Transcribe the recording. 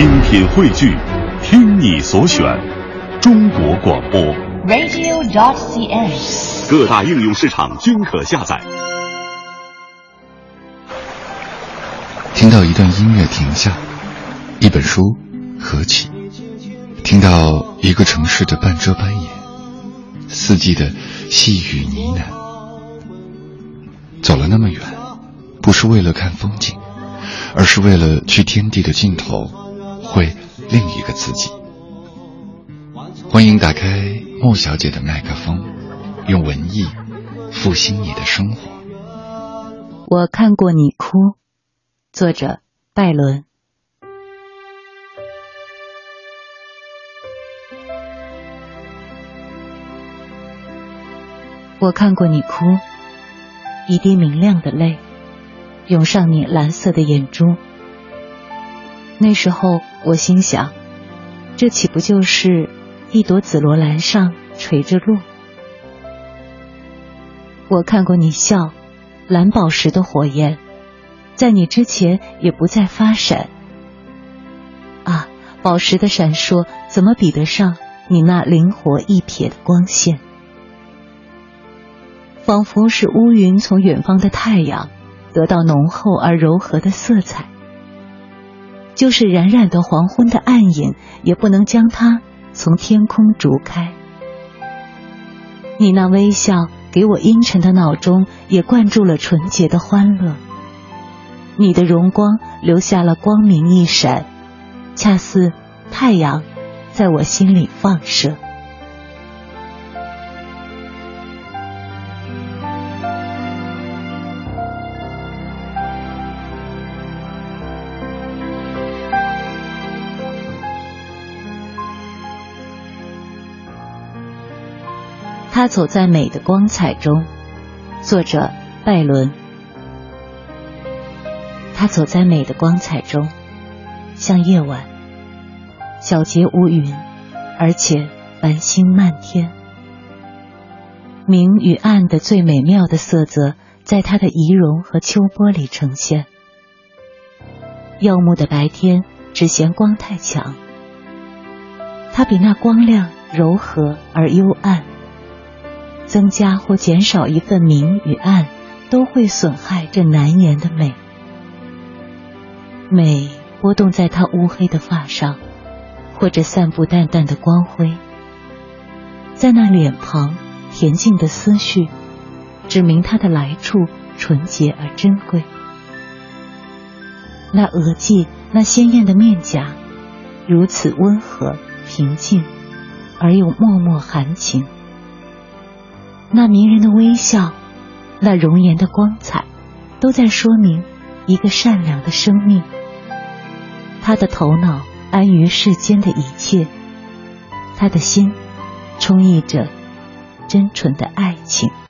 精品汇聚，听你所选，中国广播。radio.dot.cn，。各大应用市场均可下载。听到一段音乐停下，一本书合起，听到一个城市的半遮半掩，四季的细雨呢喃。走了那么远，不是为了看风景，而是为了去天地的尽头，会另一个自己。欢迎打开莫小姐的麦克风，用文艺复兴你的生活。我看过你哭，作者拜伦。我看过你哭，一滴明亮的泪涌上你蓝色的眼珠。那时候我心想，这岂不就是一朵紫罗兰上垂着露？我看过你笑，蓝宝石的火焰，在你之前也不再发闪。啊，宝石的闪烁怎么比得上你那灵活一瞥的光线？仿佛是乌云从远方的太阳得到浓厚而柔和的色彩，就是冉冉的黄昏的暗影，也不能将它从天空逐开。你那微笑给我阴沉的脑中也灌注了纯洁的欢乐，你的荣光留下了光明一闪，恰似太阳在我心里放射。他走在美的光彩中，作者拜伦。他走在美的光彩中，像夜晚，皎洁无云，而且繁星漫天。明与暗的最美妙的色泽，在他的仪容和秋波里呈现。耀目的白天只嫌光太强，它比那光亮柔和而幽暗。增加或减少一份明与暗，都会损害这难言的美。美波动在她乌黑的发上，或者散布淡淡的光辉，在那脸庞恬静的思绪，指明他的来处纯洁而珍贵。那额际，那鲜艳的面颊，如此温和平静，而又脉脉含情。那迷人的微笑，那容颜的光彩，都在说明一个善良的生命。他的头脑安于世间的一切，他的心充溢着真纯的爱情。